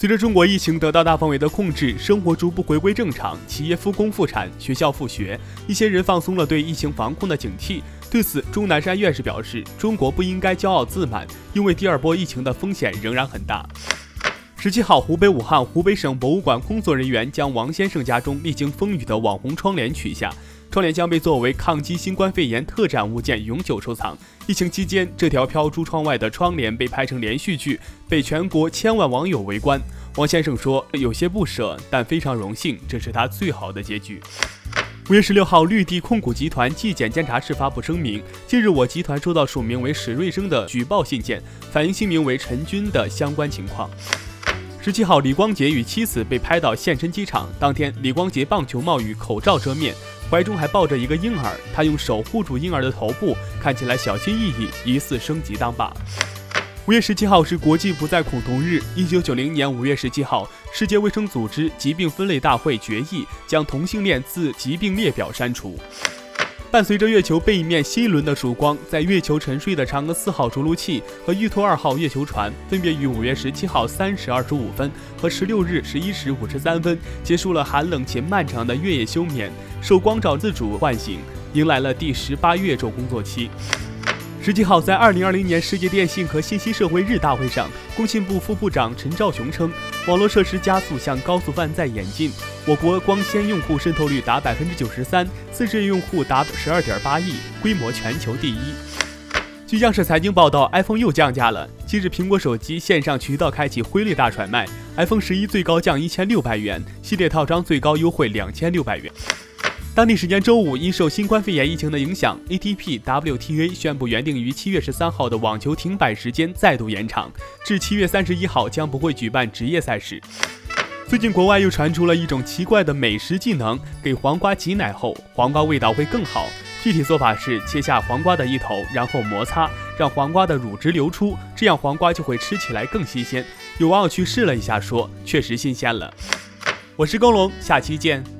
随着中国疫情得到大范围的控制，生活逐步回归正常，企业复工复产，学校复学，一些人放松了对疫情防控的警惕。对此，钟南山院士表示，中国不应该骄傲自满，因为第二波疫情的风险仍然很大。十七号，湖北武汉湖北省博物馆工作人员将王先生家中历经风雨的网红窗帘取下。窗帘将被作为抗击新冠肺炎特展物件永久收藏。疫情期间，这条飘出窗外的窗帘被拍成连续剧，被全国千万网友围观。王先生说：“有些不舍，但非常荣幸，这是他最好的结局。”五月十六号，绿地控股集团纪检监察室发布声明：近日，我集团收到署名为史瑞生的举报信件，反映姓名为陈军的相关情况。十七号，李光洁与妻子被拍到现身机场。当天，李光洁棒球帽与口罩遮面。怀中还抱着一个婴儿，他用手护住婴儿的头部，看起来小心翼翼，疑似升级当爸。五月十七号是国际不再恐同日。一九九零年五月十七号，世界卫生组织疾病分类大会决议将同性恋自疾病列表删除。伴随着月球背面新一轮的曙光，在月球沉睡的嫦娥四号着陆器和玉兔二号月球船分别于五月十七号三时二十五分和十六日十一时五十三分结束了寒冷且漫长的月夜休眠，受光照自主唤醒，迎来了第十八月昼工作期。十七号，在二零二零年世界电信和信息社会日大会上，工信部副部长陈肇雄称，网络设施加速向高速泛在演进，我国光纤用户渗透率达百分之九十三，四 G 用户达十二点八亿，规模全球第一。据央视财经报道，iPhone 又降价了。近日，苹果手机线上渠道开启辉率大甩卖，iPhone 十一最高降一千六百元，系列套装最高优惠两千六百元。当地时间周五，因受新冠肺炎疫情的影响，ATP WTA 宣布原定于七月十三号的网球停摆时间再度延长至七月三十一号，将不会举办职业赛事。最近国外又传出了一种奇怪的美食技能，给黄瓜挤奶后，黄瓜味道会更好。具体做法是切下黄瓜的一头，然后摩擦，让黄瓜的乳汁流出，这样黄瓜就会吃起来更新鲜。有网友去试了一下，说确实新鲜了。我是耕龙，下期见。